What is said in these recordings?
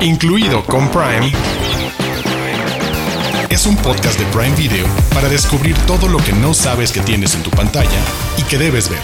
incluido con Prime, es un podcast de Prime Video para descubrir todo lo que no sabes que tienes en tu pantalla y que debes ver.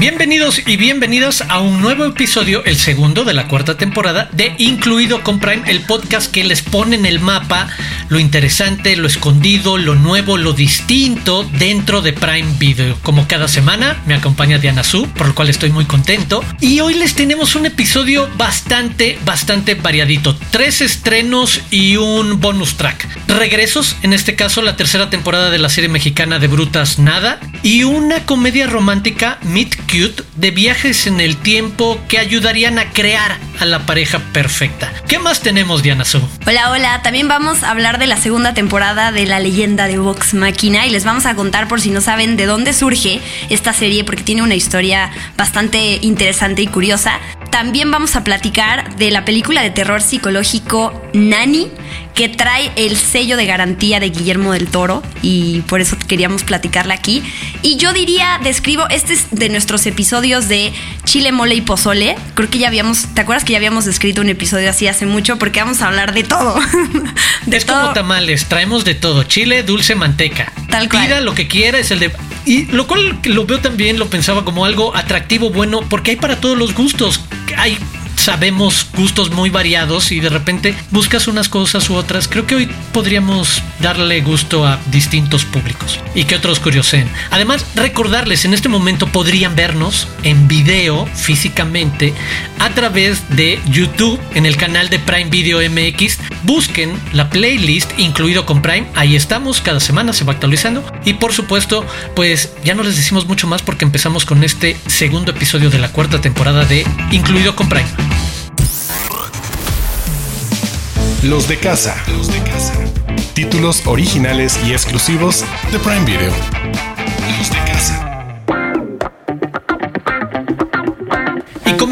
Bienvenidos y bienvenidas a un nuevo episodio, el segundo de la cuarta temporada de Incluido con Prime, el podcast que les pone en el mapa lo interesante, lo escondido, lo nuevo, lo distinto dentro de Prime Video. Como cada semana me acompaña Diana Su, por lo cual estoy muy contento. Y hoy les tenemos un episodio bastante, bastante variadito. Tres estrenos y un bonus track. Regresos, en este caso la tercera temporada de la serie mexicana de Brutas Nada. Y una comedia romántica, Meet Cute, de viajes en el tiempo que ayudarían a crear a la pareja perfecta. ¿Qué más tenemos, Diana Su? Hola, hola. También vamos a hablar de la segunda temporada de La leyenda de Vox Máquina y les vamos a contar por si no saben de dónde surge esta serie porque tiene una historia bastante interesante y curiosa. También vamos a platicar de la película de terror psicológico Nani, que trae el sello de garantía de Guillermo del Toro y por eso queríamos platicarla aquí. Y yo diría, describo, este es de nuestros episodios de Chile, Mole y Pozole. Creo que ya habíamos, ¿te acuerdas que ya habíamos escrito un episodio así hace mucho? Porque vamos a hablar de todo. de es como tamales, traemos de todo, chile, dulce, manteca. Tal cual. Pida lo que quiera, es el de... Y lo cual lo veo también, lo pensaba como algo atractivo, bueno, porque hay para todos los gustos. Hay sabemos gustos muy variados y de repente buscas unas cosas u otras. Creo que hoy podríamos darle gusto a distintos públicos y que otros curiosen. Además, recordarles, en este momento podrían vernos en video físicamente a través de YouTube en el canal de Prime Video MX. Busquen la playlist incluido con Prime. Ahí estamos, cada semana se va actualizando. Y por supuesto, pues ya no les decimos mucho más porque empezamos con este segundo episodio de la cuarta temporada de Incluido con Prime. Los de casa. Los de casa. Títulos originales y exclusivos de Prime Video.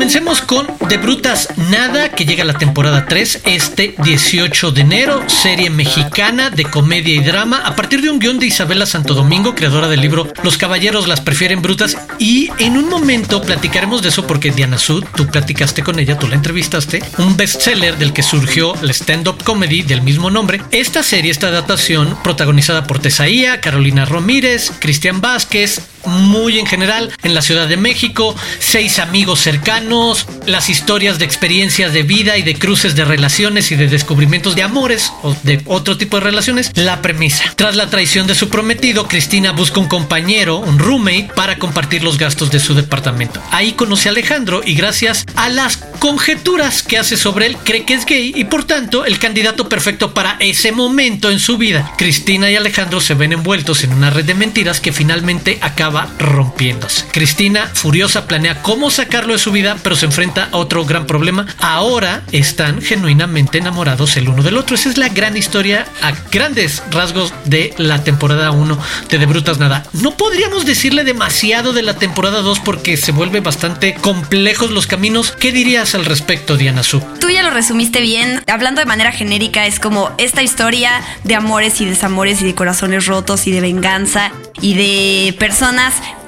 Comencemos con De Brutas Nada, que llega a la temporada 3 este 18 de enero, serie mexicana de comedia y drama, a partir de un guion de Isabela Santo Domingo, creadora del libro Los caballeros las prefieren brutas. Y en un momento platicaremos de eso porque Diana Sud, tú platicaste con ella, tú la entrevistaste, un bestseller del que surgió la stand-up comedy del mismo nombre. Esta serie, esta adaptación, protagonizada por Tesaía, Carolina Ramírez, Cristian Vázquez, muy en general, en la Ciudad de México, seis amigos cercanos, las historias de experiencias de vida y de cruces de relaciones y de descubrimientos de amores o de otro tipo de relaciones. La premisa. Tras la traición de su prometido, Cristina busca un compañero, un roommate, para compartir los gastos de su departamento. Ahí conoce a Alejandro y gracias a las conjeturas que hace sobre él, cree que es gay y por tanto el candidato perfecto para ese momento en su vida. Cristina y Alejandro se ven envueltos en una red de mentiras que finalmente acaba rompiéndose. Cristina, furiosa, planea cómo sacarlo de su vida, pero se enfrenta a otro gran problema. Ahora están genuinamente enamorados el uno del otro. Esa es la gran historia a grandes rasgos de la temporada 1 de De Brutas Nada. No podríamos decirle demasiado de la temporada 2 porque se vuelve bastante complejos los caminos. ¿Qué dirías al respecto, Diana Su? Tú ya lo resumiste bien. Hablando de manera genérica, es como esta historia de amores y desamores y de corazones rotos y de venganza y de personas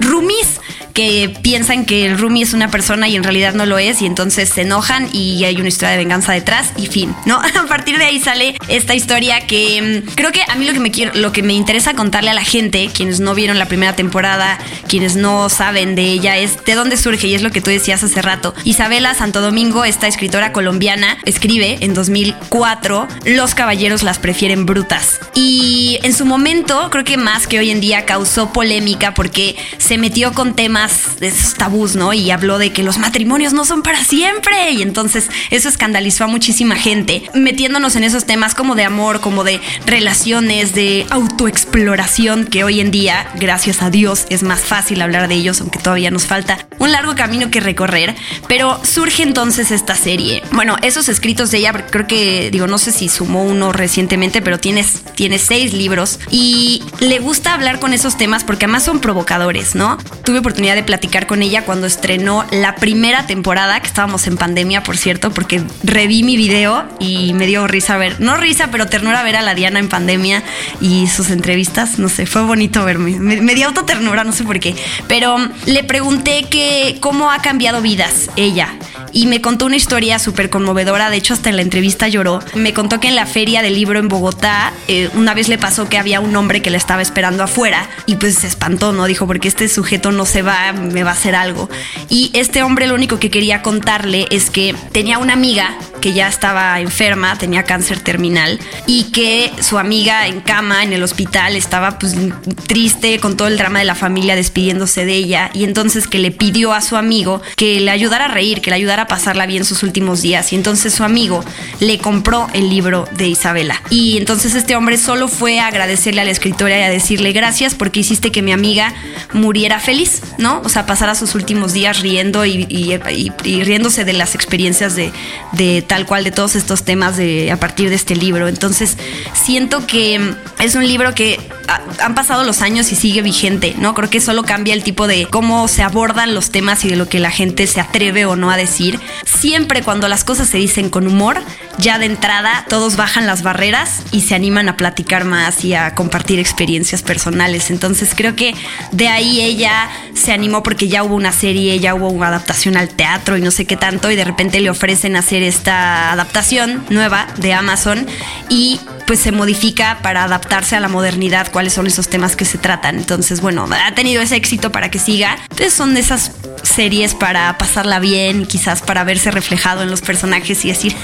roomies que piensan que el roomie es una persona y en realidad no lo es y entonces se enojan y hay una historia de venganza detrás y fin, ¿no? A partir de ahí sale esta historia que mm, creo que a mí me lo que me interesa contarle a la gente, quienes no vieron la primera temporada, quienes no saben de ella, es de dónde surge y es lo que tú decías hace rato. Isabela Santo Domingo, esta escritora colombiana, escribe en 2004 Los caballeros las prefieren brutas y en su momento creo que más que hoy en día causó polémica porque se metió con temas de esos tabús, ¿no? Y habló de que los matrimonios no son para siempre. Y entonces eso escandalizó a muchísima gente, metiéndonos en esos temas como de amor, como de relaciones, de autoexploración, que hoy en día, gracias a Dios, es más fácil hablar de ellos, aunque todavía nos falta un largo camino que recorrer. Pero surge entonces esta serie. Bueno, esos escritos de ella, creo que, digo, no sé si sumó uno recientemente, pero tiene, tiene seis libros y le gusta hablar con esos temas porque además son ¿no? Tuve oportunidad de platicar con ella cuando estrenó la primera temporada, que estábamos en pandemia, por cierto, porque reví mi video y me dio risa ver, no risa, pero ternura ver a la Diana en pandemia y sus entrevistas, no sé, fue bonito verme, me, me dio autoternura, no sé por qué, pero le pregunté que cómo ha cambiado vidas ella y me contó una historia súper conmovedora, de hecho hasta en la entrevista lloró. Me contó que en la feria del libro en Bogotá eh, una vez le pasó que había un hombre que le estaba esperando afuera y pues se espantó, ¿no? Dijo, porque este sujeto no se va, me va a hacer algo. Y este hombre lo único que quería contarle es que tenía una amiga que ya estaba enferma, tenía cáncer terminal y que su amiga en cama en el hospital estaba pues triste con todo el drama de la familia despidiéndose de ella y entonces que le pidió a su amigo que le ayudara a reír, que le ayudara a pasarla bien sus últimos días y entonces su amigo le compró el libro de Isabela y entonces este hombre solo fue a agradecerle a la escritora y a decirle gracias porque hiciste que mi amiga muriera feliz, ¿no? O sea, pasara sus últimos días riendo y, riéndose de las experiencias de, de tal cual de todos estos temas de, a partir de este libro. Entonces, siento que es un libro que han pasado los años y sigue vigente, ¿no? Creo que solo cambia el tipo de cómo se abordan los temas y de lo que la gente se atreve o no a decir. Siempre cuando las cosas se dicen con humor, ya de entrada todos bajan las barreras y se animan a platicar más y a compartir experiencias personales. Entonces creo que de ahí ella se animó porque ya hubo una serie, ya hubo una adaptación al teatro y no sé qué tanto y de repente le ofrecen hacer esta adaptación nueva de Amazon y pues se modifica para adaptarse a la modernidad, cuáles son esos temas que se tratan. Entonces, bueno, ha tenido ese éxito para que siga. Entonces son de esas series para pasarla bien, quizás para verse reflejado en los personajes y decir,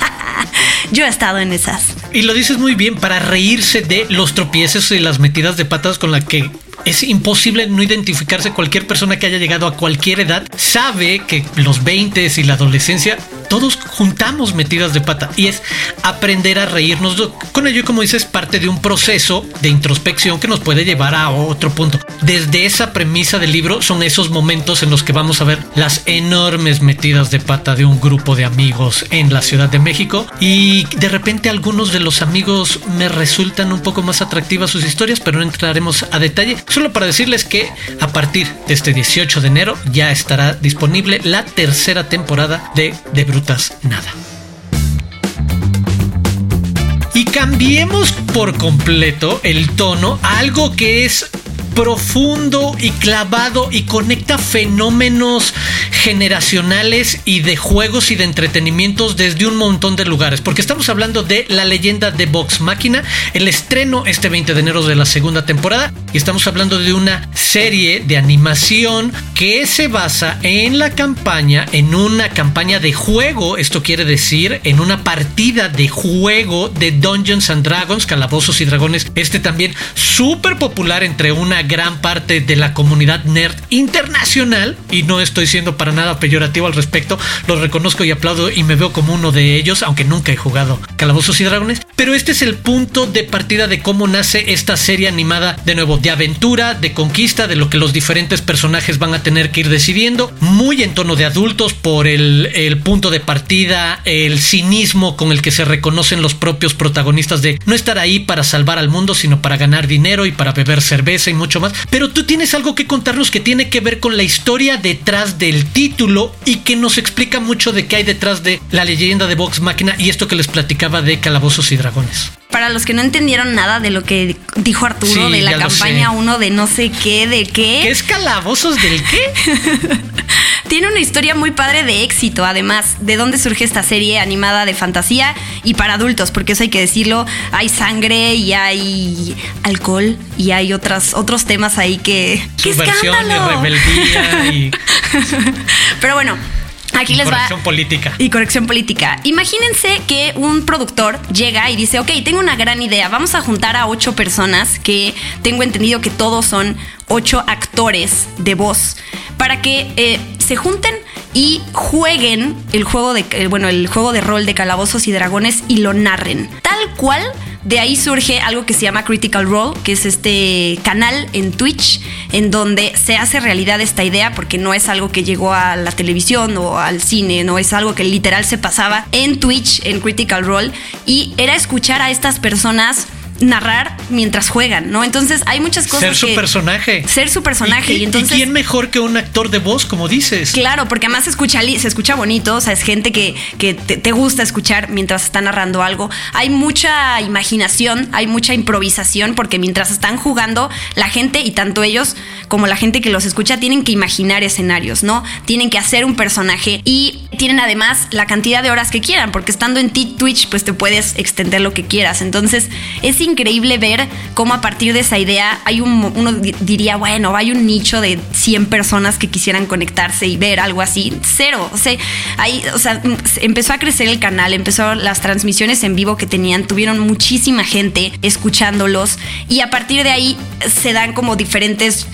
yo he estado en esas. Y lo dices muy bien, para reírse de los tropiezos y las metidas de patas con la que es imposible no identificarse cualquier persona que haya llegado a cualquier edad. Sabe que los 20 y la adolescencia todos juntamos metidas de pata y es aprender a reírnos con ello como dices parte de un proceso de introspección que nos puede llevar a otro punto. Desde esa premisa del libro son esos momentos en los que vamos a ver las enormes metidas de pata de un grupo de amigos en la Ciudad de México y de repente algunos de los amigos me resultan un poco más atractivas sus historias, pero no entraremos a detalle. Solo para decirles que a partir de este 18 de enero ya estará disponible la tercera temporada de The nada. Y cambiemos por completo el tono a algo que es profundo y clavado y conecta fenómenos generacionales y de juegos y de entretenimientos desde un montón de lugares, porque estamos hablando de la leyenda de Vox Máquina, el estreno este 20 de enero de la segunda temporada, y estamos hablando de una serie de animación que se basa en la campaña, en una campaña de juego, esto quiere decir, en una partida de juego de Dungeons and Dragons, Calabozos y Dragones, este también súper popular entre una gran parte de la comunidad nerd internacional y no estoy siendo para nada peyorativo al respecto, lo reconozco y aplaudo y me veo como uno de ellos, aunque nunca he jugado Calabozos y Dragones, pero este es el punto de partida de cómo nace esta serie animada de nuevo de aventura, de conquista, de lo que los diferentes personajes van a tener que ir decidiendo, muy en tono de adultos por el, el punto de partida, el cinismo con el que se reconocen los propios protagonistas de no estar ahí para salvar al mundo, sino para ganar dinero y para beber cerveza y mucho más. Pero tú tienes algo que contarnos que tiene que ver con la historia detrás del título y que nos explica mucho de qué hay detrás de la leyenda de Vox Máquina y esto que les platicaba de Calabozos y Dragones. Para los que no entendieron nada de lo que dijo Arturo de la campaña 1 de no sé qué, de qué. ¿Qué es Calabozos del qué? Tiene una historia muy padre de éxito, además, de dónde surge esta serie animada de fantasía y para adultos, porque eso hay que decirlo, hay sangre y hay alcohol y hay otras, otros temas ahí que... ¡Qué escándalo! Y rebeldía y... Pero bueno, Aquí les va. Corrección política. Y corrección política. Imagínense que un productor llega y dice, ok, tengo una gran idea, vamos a juntar a ocho personas que tengo entendido que todos son ocho actores de voz para que eh, se junten y jueguen el juego de eh, bueno el juego de rol de calabozos y dragones y lo narren tal cual de ahí surge algo que se llama Critical Role, que es este canal en Twitch en donde se hace realidad esta idea porque no es algo que llegó a la televisión o al cine, no es algo que literal se pasaba en Twitch, en Critical Role, y era escuchar a estas personas narrar mientras juegan, ¿no? Entonces hay muchas cosas. Ser su personaje. Ser su personaje. ¿Y, entonces, quién mejor que un actor de voz, como dices? Claro, porque además se escucha, se escucha bonito, o sea, es gente que, que te, te, gusta escuchar mientras está narrando algo. Hay mucha imaginación, hay mucha improvisación, porque mientras están jugando, la gente, y tanto ellos como la gente que los escucha, tienen que imaginar escenarios, ¿no? Tienen que hacer un personaje y tienen además la cantidad de horas que quieran, porque estando en Twitch, pues te puedes extender lo que quieras. Entonces, es increíble ver cómo a partir de esa idea hay un, uno diría, bueno, hay un nicho de 100 personas que quisieran conectarse y ver algo así. Cero. O sea, ahí, o sea, empezó a crecer el canal, empezó las transmisiones en vivo que tenían, tuvieron muchísima gente escuchándolos y a partir de ahí se dan como diferentes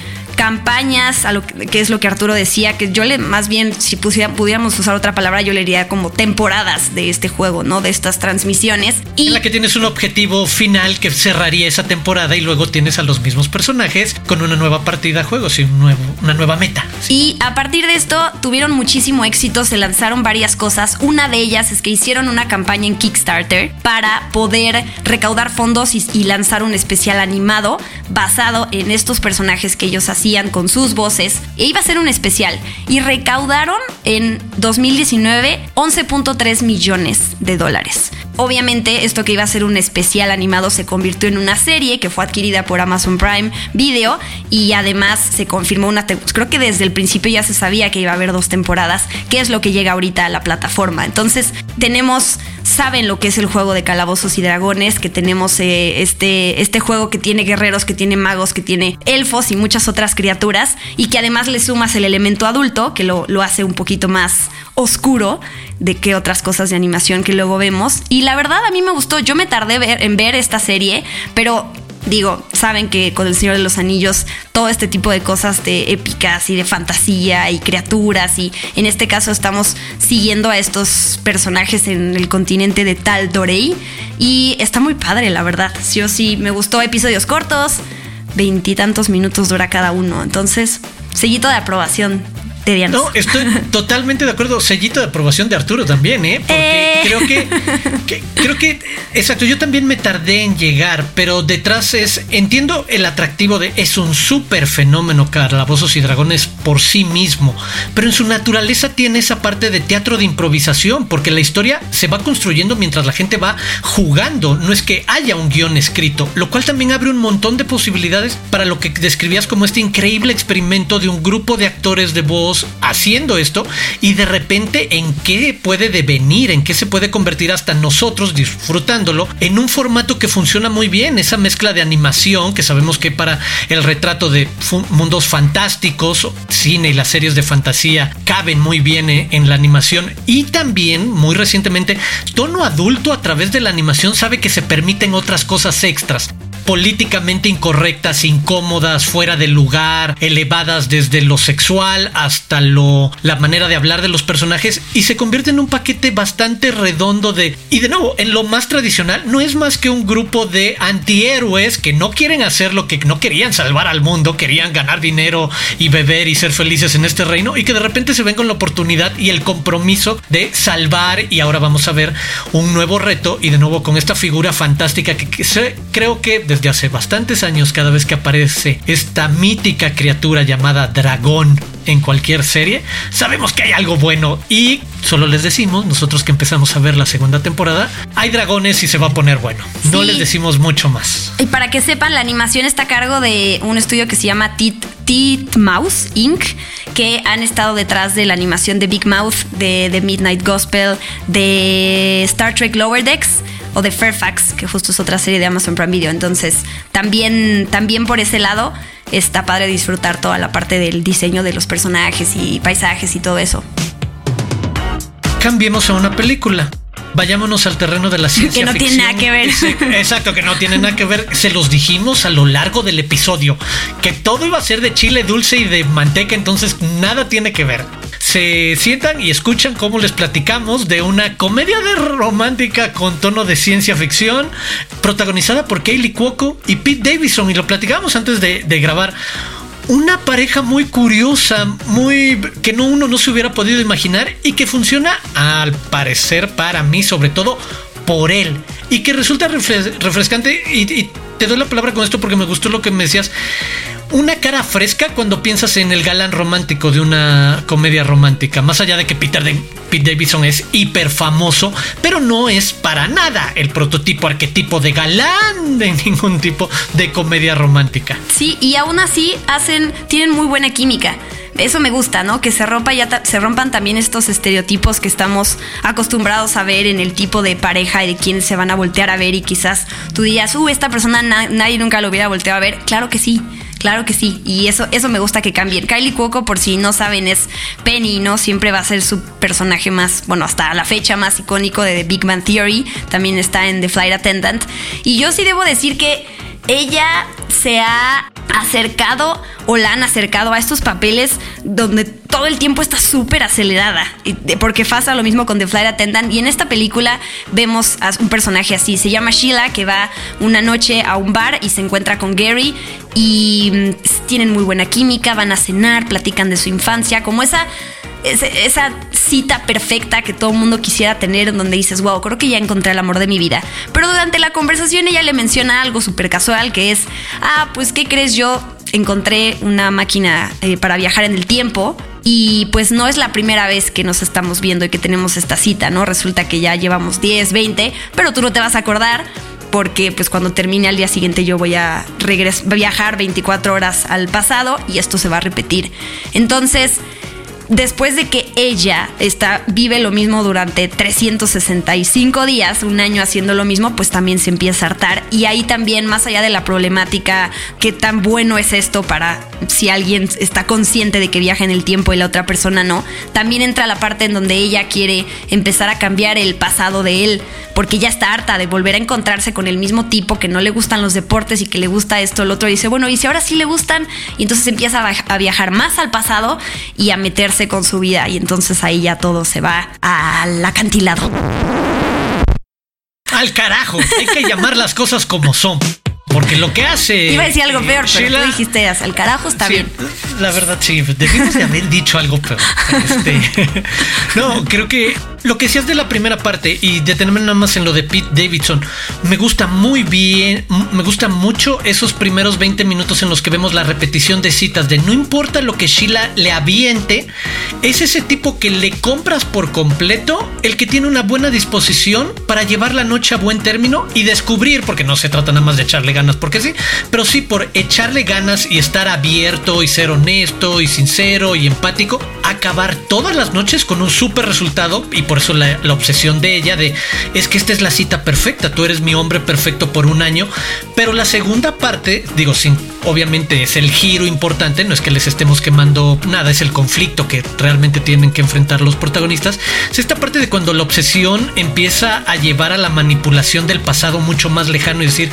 campañas, a lo que, es lo que Arturo decía, que yo le, más bien, si pudiéramos usar otra palabra, yo le diría como temporadas de este juego, ¿no? De estas transmisiones. Y en la que tienes un objetivo final que cerraría esa temporada y luego tienes a los mismos personajes con una nueva partida a juego, sí, un nuevo, una nueva meta. Y a partir de esto tuvieron muchísimo éxito, se lanzaron varias cosas. Una de ellas es que hicieron una campaña en Kickstarter para poder recaudar fondos y, y lanzar un especial animado basado en estos personajes que ellos hacían con sus voces e iba a ser un especial y recaudaron en 2019 11.3 millones de dólares. Obviamente esto que iba a ser un especial animado se convirtió en una serie que fue adquirida por Amazon Prime Video y además se confirmó una creo que desde el principio ya se sabía que iba a haber dos temporadas, que es lo que llega ahorita a la plataforma. Entonces tenemos saben lo que es el juego de calabozos y dragones, que tenemos eh, este, este juego que tiene guerreros, que tiene magos, que tiene elfos y muchas otras criaturas, y que además le sumas el elemento adulto, que lo, lo hace un poquito más oscuro de que otras cosas de animación que luego vemos. Y la verdad a mí me gustó, yo me tardé ver, en ver esta serie, pero digo, saben que con El Señor de los Anillos todo este tipo de cosas de épicas y de fantasía y criaturas y en este caso estamos siguiendo a estos personajes en el continente de Tal Dorei y está muy padre, la verdad. Yo sí me gustó episodios cortos, veintitantos minutos dura cada uno, entonces sellito de aprobación no, estoy totalmente de acuerdo. Sellito de aprobación de Arturo también, ¿eh? Porque eh. creo que, creo que, exacto, yo también me tardé en llegar, pero detrás es, entiendo el atractivo de, es un súper fenómeno Calabozos y Dragones por sí mismo, pero en su naturaleza tiene esa parte de teatro de improvisación, porque la historia se va construyendo mientras la gente va jugando, no es que haya un guion escrito, lo cual también abre un montón de posibilidades para lo que describías como este increíble experimento de un grupo de actores de voz haciendo esto y de repente en qué puede devenir, en qué se puede convertir hasta nosotros disfrutándolo en un formato que funciona muy bien, esa mezcla de animación que sabemos que para el retrato de mundos fantásticos, cine y las series de fantasía caben muy bien eh, en la animación. Y también muy recientemente tono adulto a través de la animación sabe que se permiten otras cosas extras políticamente incorrectas, incómodas, fuera de lugar, elevadas desde lo sexual hasta lo la manera de hablar de los personajes y se convierte en un paquete bastante redondo de y de nuevo, en lo más tradicional no es más que un grupo de antihéroes que no quieren hacer lo que no querían salvar al mundo, querían ganar dinero y beber y ser felices en este reino y que de repente se ven con la oportunidad y el compromiso de salvar y ahora vamos a ver un nuevo reto y de nuevo con esta figura fantástica que, creo que desde hace bastantes años cada vez que aparece esta mítica criatura llamada dragón en cualquier serie, sabemos que hay algo bueno y solo les decimos, nosotros que empezamos a ver la segunda temporada, hay dragones y se va a poner bueno. No les decimos mucho más. Y para que sepan, la animación está a cargo de un estudio que se llama Tit Mouse Inc., que han estado detrás de la animación de Big Mouth, de, The Midnight Gospel, de Star Trek Lower Decks o de Fairfax, que justo es otra serie de Amazon Prime Video. Entonces, también, también por ese lado está padre disfrutar toda la parte del diseño de los personajes y paisajes y todo eso. Cambiemos a una película. Vayámonos al terreno de la ciencia. Que no tiene nada que ver. Exacto, que no tiene nada que ver. Se los dijimos a lo largo del episodio. Que todo iba a ser de chile dulce y de manteca, entonces nada tiene que ver se sientan y escuchan cómo les platicamos de una comedia de romántica con tono de ciencia ficción, protagonizada por Kaylee Cuoco y Pete Davidson. Y lo platicamos antes de, de grabar. Una pareja muy curiosa, muy que no uno no se hubiera podido imaginar y que funciona al parecer para mí sobre todo por él. Y que resulta refrescante y, te doy la palabra con esto porque me gustó lo que me decías una cara fresca cuando piensas en el galán romántico de una comedia romántica. Más allá de que Peter Pete Davidson es hiper famoso, pero no es para nada el prototipo arquetipo de galán de ningún tipo de comedia romántica. Sí, y aún así hacen, tienen muy buena química eso me gusta, ¿no? Que se rompa ya se rompan también estos estereotipos que estamos acostumbrados a ver en el tipo de pareja y de quienes se van a voltear a ver y quizás tú digas, uh, esta persona nadie nunca lo hubiera volteado a ver. Claro que sí. Claro que sí, y eso, eso me gusta que cambien. Kylie Cuoco, por si no saben, es Penny, ¿no? Siempre va a ser su personaje más, bueno, hasta la fecha más icónico de The Big Man Theory. También está en The Flight Attendant. Y yo sí debo decir que ella se ha acercado o la han acercado a estos papeles donde todo el tiempo está súper acelerada. Porque pasa lo mismo con The Flight Attendant. Y en esta película vemos a un personaje así. Se llama Sheila, que va una noche a un bar y se encuentra con Gary. Y mm, tienen muy buena química, van a cenar, platican de su infancia. Como esa esa cita perfecta que todo el mundo quisiera tener, en donde dices, wow, creo que ya encontré el amor de mi vida. Pero durante la conversación ella le menciona algo súper casual, que es, ah, pues, ¿qué crees? Yo encontré una máquina eh, para viajar en el tiempo. Y pues no es la primera vez que nos estamos viendo y que tenemos esta cita, ¿no? Resulta que ya llevamos 10, 20, pero tú no te vas a acordar porque pues cuando termine al día siguiente yo voy a viajar 24 horas al pasado y esto se va a repetir. Entonces, después de que ella está, vive lo mismo durante 365 días, un año haciendo lo mismo, pues también se empieza a hartar. Y ahí también, más allá de la problemática, qué tan bueno es esto para si alguien está consciente de que viaja en el tiempo y la otra persona no, también entra la parte en donde ella quiere empezar a cambiar el pasado de él, porque ya está harta de volver a encontrarse con el mismo tipo que no le gustan los deportes y que le gusta esto, el otro dice, bueno, y si ahora sí le gustan, y entonces empieza a viajar más al pasado y a meterse con su vida y entonces ahí ya todo se va al acantilado. Al carajo, hay que llamar las cosas como son. Porque lo que hace. Iba a decir algo peor, pero tú dijiste al carajo está bien. La verdad, sí. Debimos de haber dicho algo peor. Este, no, creo que lo que decías de la primera parte y detenerme nada más en lo de Pete Davidson, me gusta muy bien, me gusta mucho esos primeros 20 minutos en los que vemos la repetición de citas de no importa lo que Sheila le aviente, es ese tipo que le compras por completo, el que tiene una buena disposición para llevar la noche a buen término y descubrir, porque no se trata nada más de echarle ganas, porque sí, pero sí por echarle ganas y estar abierto y ser y sincero y empático, acabar todas las noches con un súper resultado y por eso la, obsesión de ella de es que esta es la cita perfecta, tú eres mi hombre perfecto por un año, pero la segunda parte, digo, sin, obviamente es el giro importante, no es que les estemos quemando nada, es el conflicto que realmente tienen que enfrentar los protagonistas, es esta parte de cuando la obsesión empieza a llevar a la manipulación del pasado mucho más lejano y decir,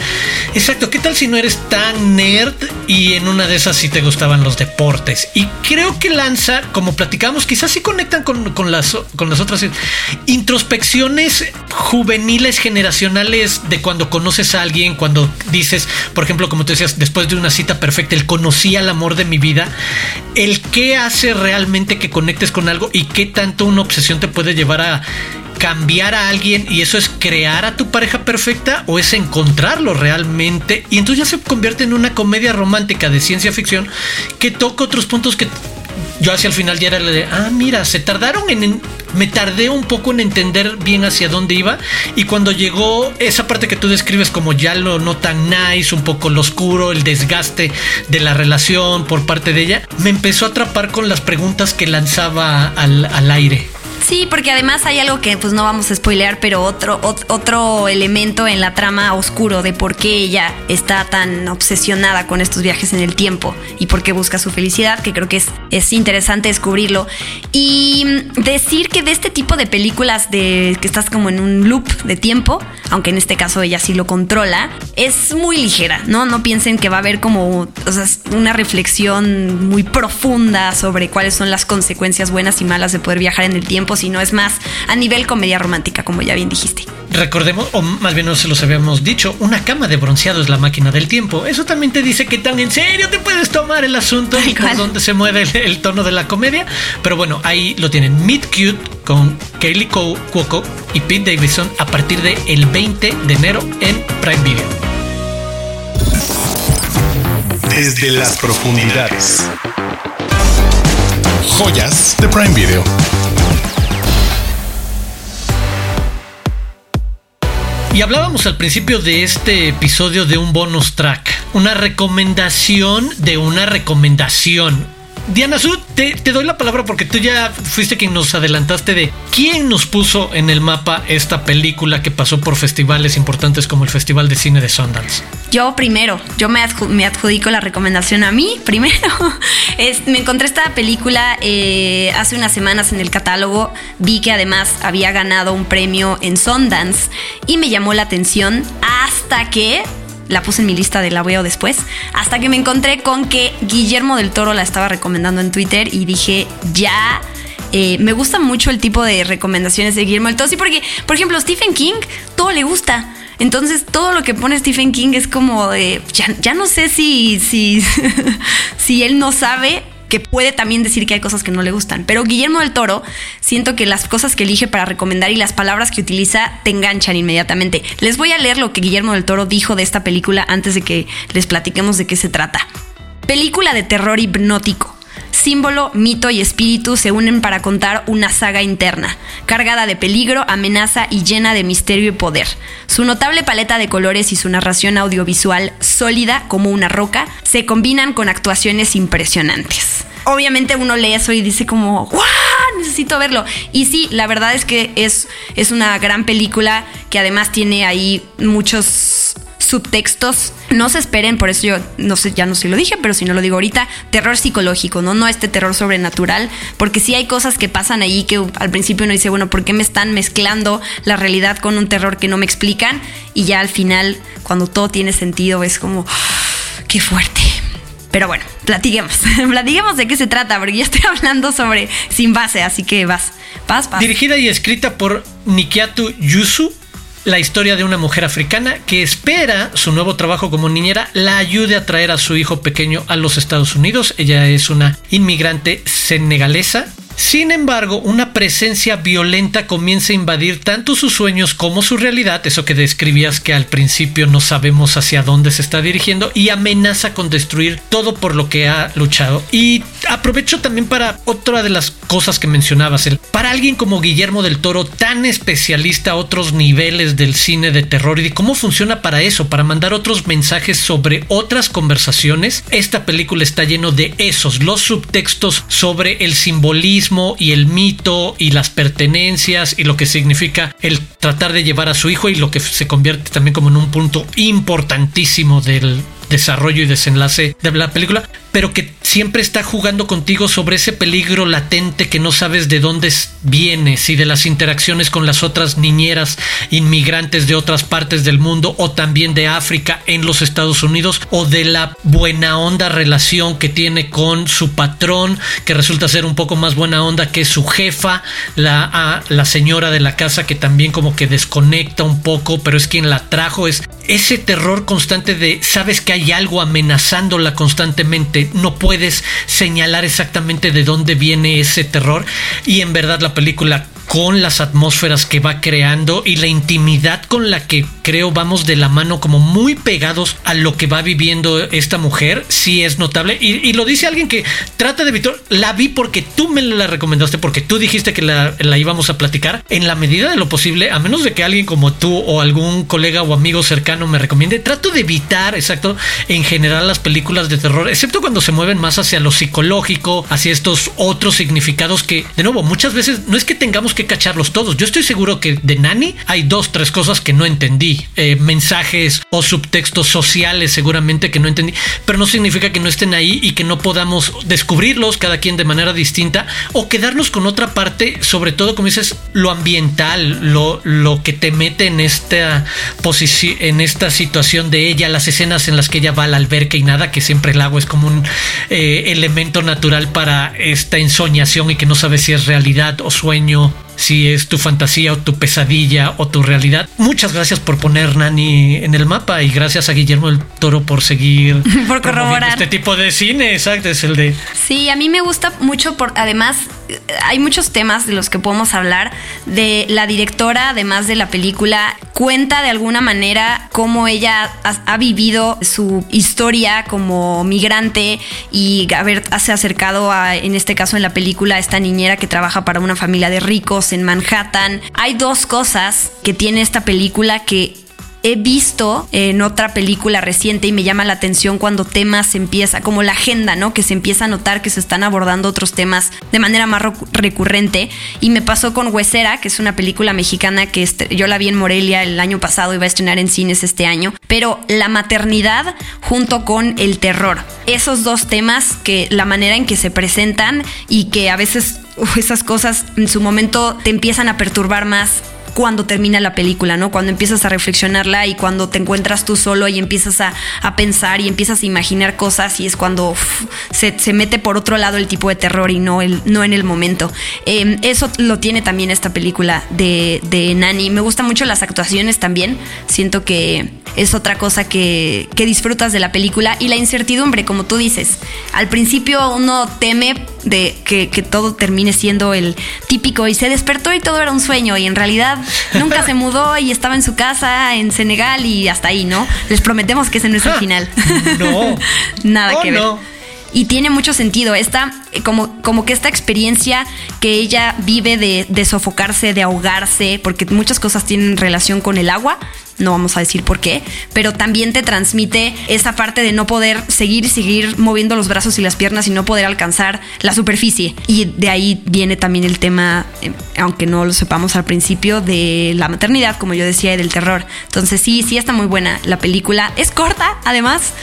exacto, ¿qué tal si no eres tan nerd y en una de esas sí te gustaban los Y creo que lanza, como platicamos, quizás sí conectan con, con las, con las otras introspecciones juveniles, generacionales de cuando conoces a alguien, cuando dices, por ejemplo, como te decías, después de una cita perfecta, el conocí al amor de mi vida, el qué hace realmente que conectes con algo y qué tanto una obsesión te puede llevar a cambiar a alguien y eso es crear a tu pareja perfecta o es encontrarlo realmente y entonces ya se convierte en una comedia romántica de ciencia ficción que toca otros puntos que yo hacia el final ya era de, ah, mira, se tardaron en, me tardé un poco en entender bien hacia dónde iba y cuando llegó esa parte que tú describes como ya lo no tan nice, un poco lo oscuro, el desgaste de la relación por parte de ella, me empezó a atrapar con las preguntas que lanzaba al, al aire. Sí, porque además hay algo que pues no vamos a spoilear, pero otro, otro elemento en la trama oscuro de por qué ella está tan obsesionada con estos viajes en el tiempo y por qué busca su felicidad, que creo que es, es interesante descubrirlo. Y decir que de este tipo de películas de que estás como en un loop de tiempo, aunque en este caso ella sí lo controla, es muy ligera, ¿no? No piensen que va a haber como una reflexión muy profunda sobre cuáles son las consecuencias buenas y malas de poder viajar en el tiempo sino es más a nivel comedia romántica, como ya bien dijiste. Recordemos, o más bien no se los habíamos dicho, una cama de bronceado es la máquina del tiempo. Eso también te dice que tan en serio te puedes tomar el asunto y por donde se mueve el, tono de la comedia. Pero bueno, ahí lo tienen. Meet Cute con Kaylee Cuoco y Pete Davidson a partir del el 20 de enero en Prime Video. Desde las profundidades. Joyas de Prime Video. Y hablábamos al principio de este episodio de un bonus track, una recomendación de una recomendación Diana Sud, te, doy la palabra porque tú ya fuiste quien nos adelantaste de quién nos puso en el mapa esta película que pasó por festivales importantes como el Festival de Cine de Sundance. Yo primero, yo me, adjudico la recomendación a mí primero. me encontré esta película eh, hace unas semanas en el catálogo, vi que además había ganado un premio en Sundance y me llamó la atención hasta que la puse en mi lista de la veo después, hasta que me encontré con que Guillermo del Toro la estaba recomendando en Twitter y dije, ya. Eh, me gusta mucho el tipo de recomendaciones de Guillermo del Toro. Sí, porque, por ejemplo, Stephen King, todo le gusta. Entonces, todo lo que pone Stephen King es como de. Ya, ya no sé si, si, si él no sabe que puede también decir que hay cosas que no le gustan. Pero Guillermo del Toro, siento que las cosas que elige para recomendar y las palabras que utiliza te enganchan inmediatamente. Les voy a leer lo que Guillermo del Toro dijo de esta película antes de que les platiquemos de qué se trata. Película de terror hipnótico símbolo, mito y espíritu se unen para contar una saga interna, cargada de peligro, amenaza y llena de misterio y poder. Su notable paleta de colores y su narración audiovisual sólida como una roca se combinan con actuaciones impresionantes. Obviamente uno lee eso y dice como, ¡guau! Necesito verlo. Y sí, la verdad es que es, es una gran película que además tiene ahí muchos subtextos. No se esperen, por eso yo no sé, ya no sé si lo dije, pero si no lo digo ahorita, terror psicológico, ¿no? No este terror sobrenatural, porque sí hay cosas que pasan ahí que al principio uno dice, bueno, ¿por qué me están mezclando la realidad con un terror que no me explican? Y ya al final, cuando todo tiene sentido, es como, qué fuerte. Pero bueno, platiquemos. platiquemos de qué se trata, porque ya estoy hablando sobre sin base, así que vas, vas, vas. Dirigida y escrita por Nikiatu Yusu, la historia de una mujer africana que espera su nuevo trabajo como niñera la ayude a traer a su hijo pequeño a los Estados Unidos. Ella es una inmigrante senegalesa sin embargo, una presencia violenta comienza a invadir tanto sus sueños como su realidad, eso que describías que al principio no sabemos hacia dónde se está dirigiendo, y amenaza con destruir todo por lo que ha luchado. Y aprovecho también para otra de las cosas que mencionabas, el, para alguien como Guillermo del Toro, tan especialista a otros niveles del cine de terror y de cómo funciona para eso, para mandar otros mensajes sobre otras conversaciones, esta película está lleno de esos, los subtextos sobre el simbolismo, y el mito y las pertenencias y lo que significa el tratar de llevar a su hijo y lo que se convierte también como en un punto importantísimo del desarrollo y desenlace de la película, pero que siempre está jugando contigo sobre ese peligro latente que no sabes de dónde viene, si de las interacciones con las otras niñeras inmigrantes de otras partes del mundo o también de África en los Estados Unidos o de la buena onda relación que tiene con su patrón, que resulta ser un poco más buena onda que su jefa, la, la señora de la casa que también como que desconecta un poco, pero es quien la trajo, es ese terror constante de sabes que hay hay algo amenazándola constantemente, no puedes señalar exactamente de dónde viene ese terror y en verdad la película con las atmósferas que va creando y la intimidad con la que creo vamos de la mano como muy pegados a lo que va viviendo esta mujer, sí es notable. Y, lo dice alguien que trata de Víctor, la vi porque tú me la recomendaste, porque tú dijiste que la, la, íbamos a platicar. En la medida de lo posible, a menos de que alguien como tú o algún colega o amigo cercano me recomiende, trato de evitar, exacto, en general las películas de terror, excepto cuando se mueven más hacia lo psicológico, hacia estos otros significados que, de nuevo, muchas veces no es que tengamos que que cacharlos todos. Yo estoy seguro que de Nani hay dos, tres cosas que no entendí. Eh, mensajes o subtextos sociales seguramente que no entendí, pero no significa que no estén ahí y que no podamos descubrirlos cada quien de manera distinta o quedarnos con otra parte, sobre todo como dices, lo ambiental, lo, lo que te mete en esta posición, en esta situación de ella, las escenas en las que ella va al alberca y nada, que siempre el agua es como un eh, elemento natural para esta ensoñación y que no sabes si es realidad o sueño si es tu fantasía o tu pesadilla o tu realidad. Muchas gracias por poner Nani en el mapa y gracias a Guillermo del Toro por seguir por corroborar este tipo de cine. Exacto, es el de. Sí, a mí me gusta mucho por además hay muchos temas de los que podemos hablar. De la directora, además de la película, cuenta de alguna manera cómo ella ha, vivido su historia como migrante y haberse acercado a, en este caso en la película, a esta niñera que trabaja para una familia de ricos en Manhattan. Hay dos cosas que tiene esta película que he visto en otra película reciente y me llama la atención cuando temas empieza, como la agenda, ¿no? Que se empieza a notar que se están abordando otros temas de manera más recurrente. Y me pasó con Huesera, que es una película mexicana que este, yo la vi en Morelia el año pasado y va a estrenar en cines este año. Pero la maternidad junto con el terror. Esos dos temas que la manera en que se presentan y que a veces esas cosas en su momento te empiezan a perturbar más cuando termina la película, ¿no? Cuando empiezas a reflexionarla y cuando te encuentras tú solo y empiezas a, pensar y empiezas a imaginar cosas y es cuando se, mete por otro lado el tipo de terror y no, el, no en el momento. Em, eso lo tiene también esta película de, de Nani. Me gustan mucho las actuaciones también. Siento que es otra cosa que, que disfrutas de la película y la incertidumbre, como tú dices. Al principio uno teme de que, que, todo termine siendo el típico y se despertó y todo era un sueño y en realidad nunca se mudó y estaba en su casa en Senegal y hasta ahí, ¿no? Les prometemos que ese no es el final. No. Nada oh, que ver. Y tiene mucho sentido. Esta, eh, como, como que esta experiencia que ella vive de, de sofocarse, de ahogarse, porque muchas cosas tienen relación con el agua, no vamos a decir por qué, pero también te transmite esa parte de no poder seguir y seguir moviendo los brazos y las piernas y no poder alcanzar la superficie. Y de ahí viene también el tema, eh, aunque no lo sepamos al principio, de la maternidad, como yo decía, y del terror. Entonces sí, sí está muy buena la película. Es corta, además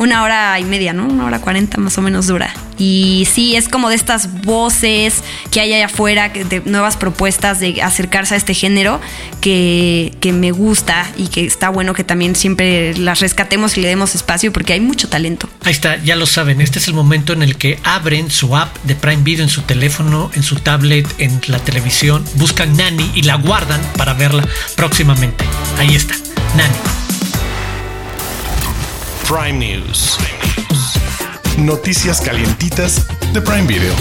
una hora y media, ¿no? Una hora cuarenta más o menos dura. Y sí, es como de estas voces que hay allá afuera, de nuevas propuestas de acercarse a este género que, que me gusta y que está bueno que también siempre las rescatemos y le demos espacio porque hay mucho talento. Ahí está, ya lo saben, este es el momento en el que abren su app de Prime Video en su teléfono, en su tablet, en la televisión, buscan Nani y la guardan para verla próximamente. Ahí está, Nani. Prime News. Noticias calientitas de Prime Video.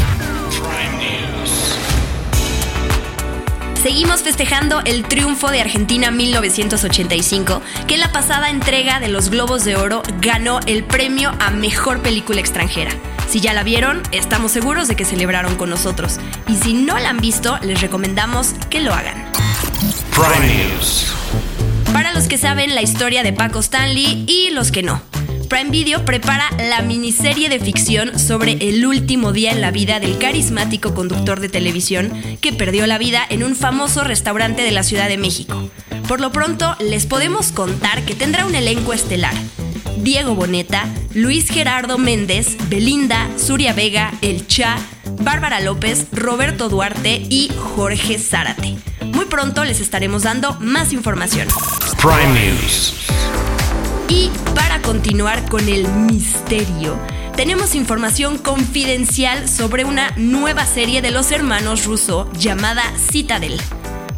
Seguimos festejando el triunfo de Argentina 1985, que en la pasada entrega de los Globos de Oro ganó el premio a Mejor Película Extranjera. Si ya la vieron, estamos seguros de que celebraron con nosotros. Y si no la han visto, les recomendamos que lo hagan. Prime News. Para los que saben la historia de Paco Stanley y los que no. Prime Video prepara la miniserie de ficción sobre el último día en la vida del carismático conductor de televisión que perdió la vida en un famoso restaurante de la Ciudad de México. Por lo pronto, les podemos contar que tendrá un elenco estelar. Diego Boneta, Luis Gerardo Méndez, Belinda, Suria Vega, El Cha, Bárbara López, Roberto Duarte y Jorge Zárate. Muy pronto les estaremos dando más información. Prime News. Y para continuar con el misterio, tenemos información confidencial sobre una nueva serie de los hermanos Russo llamada Citadel,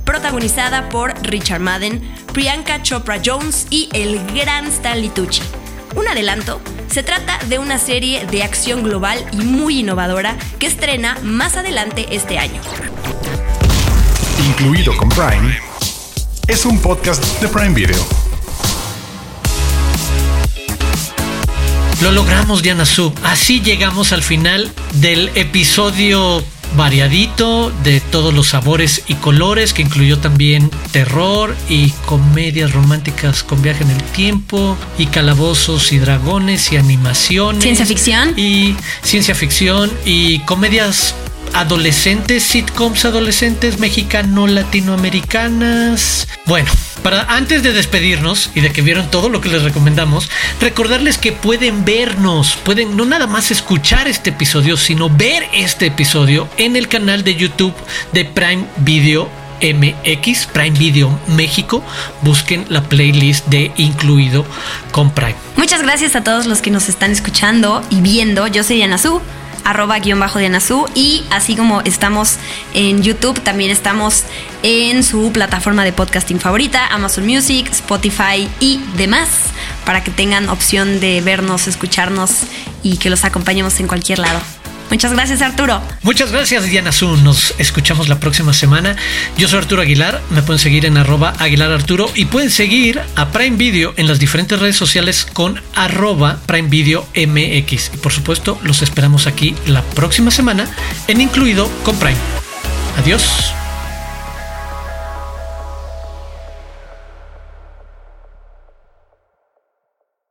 protagonizada por Richard Madden, Priyanka Chopra Jones y el gran Stanley Tucci. Un adelanto, se trata de una serie de acción global y muy innovadora que estrena más adelante este año. Incluido con Prime, es un podcast de Prime Video. Lo logramos, Diana Sub. Así llegamos al final del episodio variadito de todos los sabores y colores que incluyó también terror y comedias románticas con viaje en el tiempo y calabozos y dragones y animaciones. Ciencia ficción. Y ciencia ficción y comedias adolescentes, sitcoms adolescentes mexicano-latinoamericanas. Bueno, para antes de despedirnos y de que vieron todo lo que les recomendamos, recordarles que pueden vernos, pueden no nada más escuchar este episodio, sino ver este episodio en el canal de YouTube de Prime Video MX, Prime Video México. Busquen la playlist de Incluido con Prime. Muchas gracias a todos los que nos están escuchando y viendo. Yo soy Diana Su arroba guion bajo de Anazú y así como estamos en YouTube, también estamos en su plataforma de podcasting favorita, Amazon Music, Spotify y demás, para que tengan opción de vernos, escucharnos y que los acompañemos en cualquier lado. Muchas gracias, Arturo. Muchas gracias, Diana Zun. Nos escuchamos la próxima semana. Yo soy Arturo Aguilar. Me pueden seguir en arroba Aguilar Arturo y pueden seguir a Prime Video en las diferentes redes sociales con arroba Prime Video MX. Y por supuesto, los esperamos aquí la próxima semana en Incluido con Prime. Adiós.